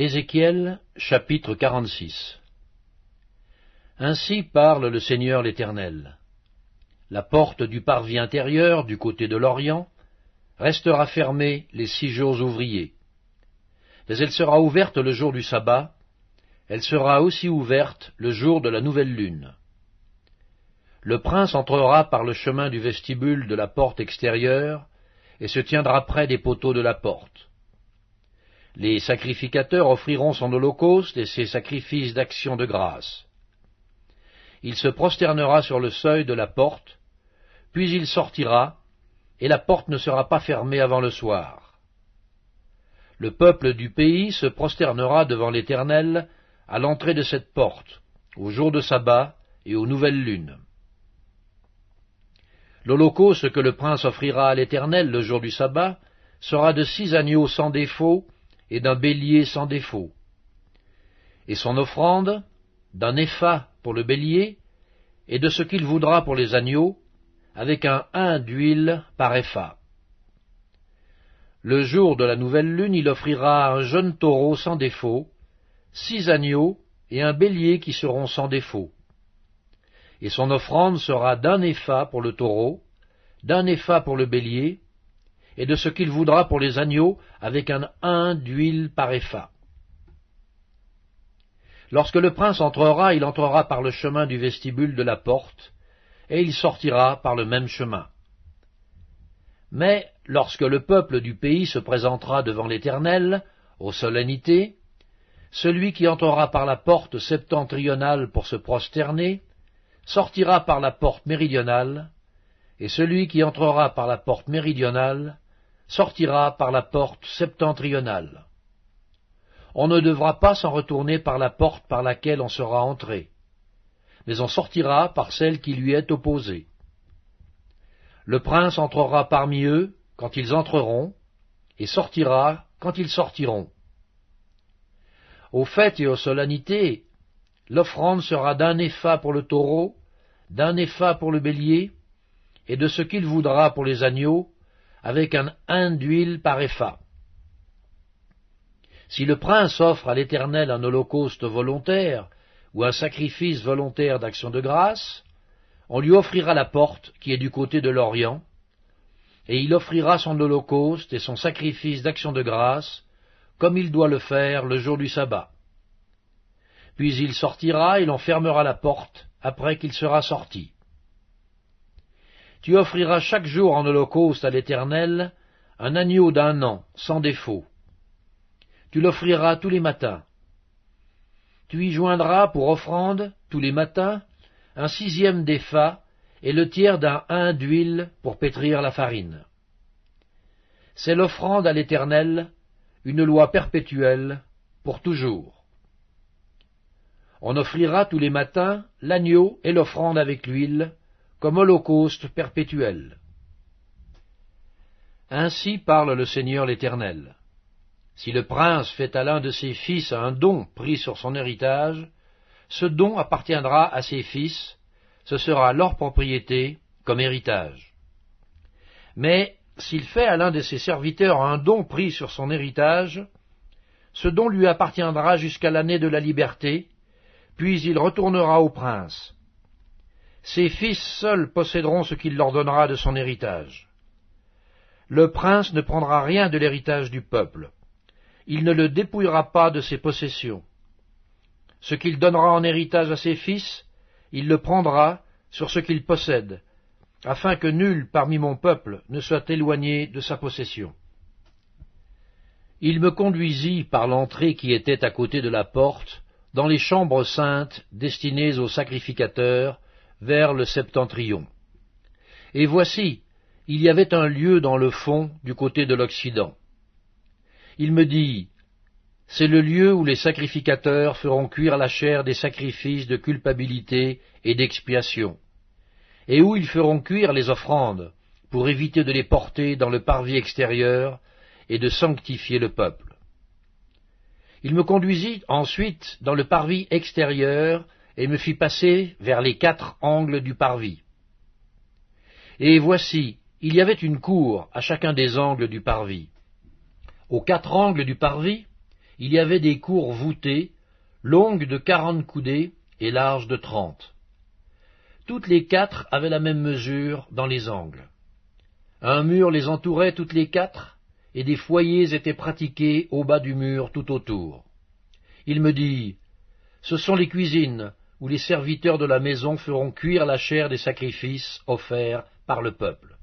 Ézéchiel chapitre 46 Ainsi parle le Seigneur l'Éternel. La porte du parvis intérieur, du côté de l'Orient, restera fermée les six jours ouvriers. Mais elle sera ouverte le jour du sabbat, elle sera aussi ouverte le jour de la nouvelle lune. Le prince entrera par le chemin du vestibule de la porte extérieure, et se tiendra près des poteaux de la porte. Les sacrificateurs offriront son holocauste et ses sacrifices d'action de grâce. Il se prosternera sur le seuil de la porte, puis il sortira, et la porte ne sera pas fermée avant le soir. Le peuple du pays se prosternera devant l'Éternel à l'entrée de cette porte, au jour de sabbat et aux nouvelles lunes. L'holocauste que le prince offrira à l'Éternel le jour du sabbat sera de six agneaux sans défaut et d'un bélier sans défaut. Et son offrande, d'un épha pour le bélier, et de ce qu'il voudra pour les agneaux, avec un hin d'huile par épha. Le jour de la nouvelle lune, il offrira un jeune taureau sans défaut, six agneaux et un bélier qui seront sans défaut. Et son offrande sera d'un épha pour le taureau, d'un épha pour le bélier, et de ce qu'il voudra pour les agneaux, avec un hin d'huile par épha. Lorsque le prince entrera, il entrera par le chemin du vestibule de la porte, et il sortira par le même chemin. Mais lorsque le peuple du pays se présentera devant l'Éternel, aux solennités, celui qui entrera par la porte septentrionale pour se prosterner, sortira par la porte méridionale, et celui qui entrera par la porte méridionale sortira par la porte septentrionale. On ne devra pas s'en retourner par la porte par laquelle on sera entré, mais on sortira par celle qui lui est opposée. Le prince entrera parmi eux quand ils entreront, et sortira quand ils sortiront. Aux fêtes et aux solennités, l'offrande sera d'un épha pour le taureau, d'un épha pour le bélier, et de ce qu'il voudra pour les agneaux, avec un hin d'huile par épha. Si le prince offre à l'Éternel un holocauste volontaire ou un sacrifice volontaire d'action de grâce, on lui offrira la porte qui est du côté de l'Orient, et il offrira son holocauste et son sacrifice d'action de grâce, comme il doit le faire le jour du sabbat. Puis il sortira et l'on fermera la porte après qu'il sera sorti. Tu offriras chaque jour en holocauste à l'Éternel un agneau d'un an, sans défaut. Tu l'offriras tous les matins. Tu y joindras pour offrande, tous les matins, un sixième d'épha et le tiers d'un hin d'huile pour pétrir la farine. C'est l'offrande à l'Éternel, une loi perpétuelle, pour toujours. On offrira tous les matins l'agneau et l'offrande avec l'huile, comme holocauste perpétuel. Ainsi parle le Seigneur l'Éternel. Si le prince fait à l'un de ses fils un don pris sur son héritage, ce don appartiendra à ses fils, ce sera leur propriété comme héritage. Mais s'il fait à l'un de ses serviteurs un don pris sur son héritage, ce don lui appartiendra jusqu'à l'année de la liberté, puis il retournera au prince, ses fils seuls posséderont ce qu'il leur donnera de son héritage. Le prince ne prendra rien de l'héritage du peuple. Il ne le dépouillera pas de ses possessions. Ce qu'il donnera en héritage à ses fils, il le prendra sur ce qu'il possède, afin que nul parmi mon peuple ne soit éloigné de sa possession. Il me conduisit par l'entrée qui était à côté de la porte, dans les chambres saintes destinées aux sacrificateurs, vers le septentrion. Et voici, il y avait un lieu dans le fond du côté de l'Occident. Il me dit, c'est le lieu où les sacrificateurs feront cuire la chair des sacrifices de culpabilité et d'expiation, et où ils feront cuire les offrandes, pour éviter de les porter dans le parvis extérieur et de sanctifier le peuple. Il me conduisit ensuite dans le parvis extérieur et me fit passer vers les quatre angles du parvis. Et voici, il y avait une cour à chacun des angles du parvis. Aux quatre angles du parvis, il y avait des cours voûtées, longues de quarante coudées et larges de trente. Toutes les quatre avaient la même mesure dans les angles. Un mur les entourait toutes les quatre, et des foyers étaient pratiqués au bas du mur tout autour. Il me dit, Ce sont les cuisines où les serviteurs de la maison feront cuire la chair des sacrifices offerts par le peuple.